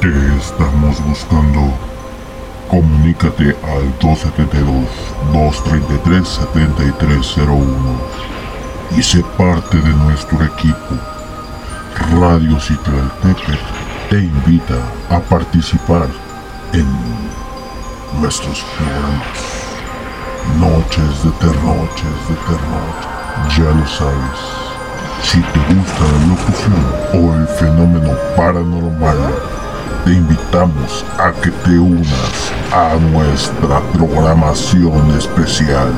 Te estamos buscando. Comunícate al 272-233-7301 y sé parte de nuestro equipo. Radio Citlaltepec te invita a participar en nuestros programas. Noches de terroches de terror, ya lo sabes. Si te gusta la locución o el fenómeno paranormal, te invitamos a que te unas a nuestra programación especial.